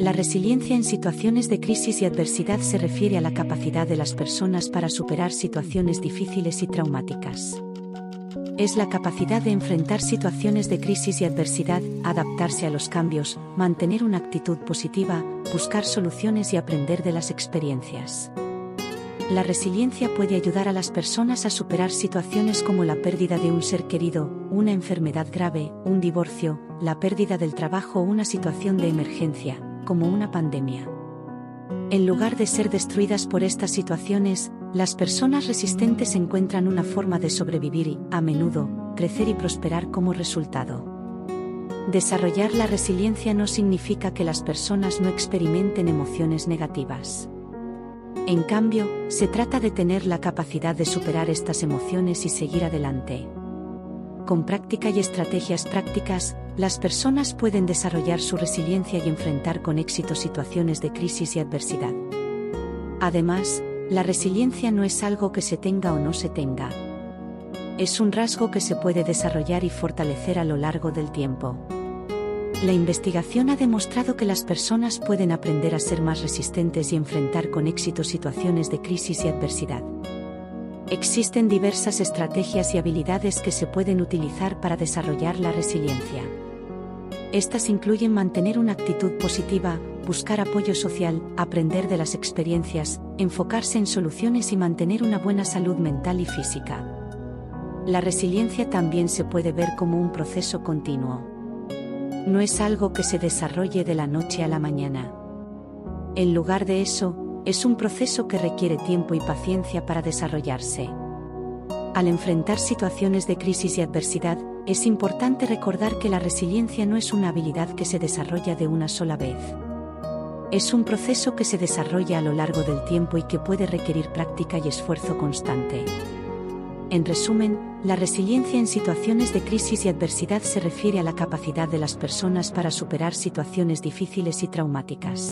La resiliencia en situaciones de crisis y adversidad se refiere a la capacidad de las personas para superar situaciones difíciles y traumáticas. Es la capacidad de enfrentar situaciones de crisis y adversidad, adaptarse a los cambios, mantener una actitud positiva, buscar soluciones y aprender de las experiencias. La resiliencia puede ayudar a las personas a superar situaciones como la pérdida de un ser querido, una enfermedad grave, un divorcio, la pérdida del trabajo o una situación de emergencia, como una pandemia. En lugar de ser destruidas por estas situaciones, las personas resistentes encuentran una forma de sobrevivir y, a menudo, crecer y prosperar como resultado. Desarrollar la resiliencia no significa que las personas no experimenten emociones negativas. En cambio, se trata de tener la capacidad de superar estas emociones y seguir adelante. Con práctica y estrategias prácticas, las personas pueden desarrollar su resiliencia y enfrentar con éxito situaciones de crisis y adversidad. Además, la resiliencia no es algo que se tenga o no se tenga. Es un rasgo que se puede desarrollar y fortalecer a lo largo del tiempo. La investigación ha demostrado que las personas pueden aprender a ser más resistentes y enfrentar con éxito situaciones de crisis y adversidad. Existen diversas estrategias y habilidades que se pueden utilizar para desarrollar la resiliencia. Estas incluyen mantener una actitud positiva, buscar apoyo social, aprender de las experiencias, enfocarse en soluciones y mantener una buena salud mental y física. La resiliencia también se puede ver como un proceso continuo no es algo que se desarrolle de la noche a la mañana. En lugar de eso, es un proceso que requiere tiempo y paciencia para desarrollarse. Al enfrentar situaciones de crisis y adversidad, es importante recordar que la resiliencia no es una habilidad que se desarrolla de una sola vez. Es un proceso que se desarrolla a lo largo del tiempo y que puede requerir práctica y esfuerzo constante. En resumen, la resiliencia en situaciones de crisis y adversidad se refiere a la capacidad de las personas para superar situaciones difíciles y traumáticas.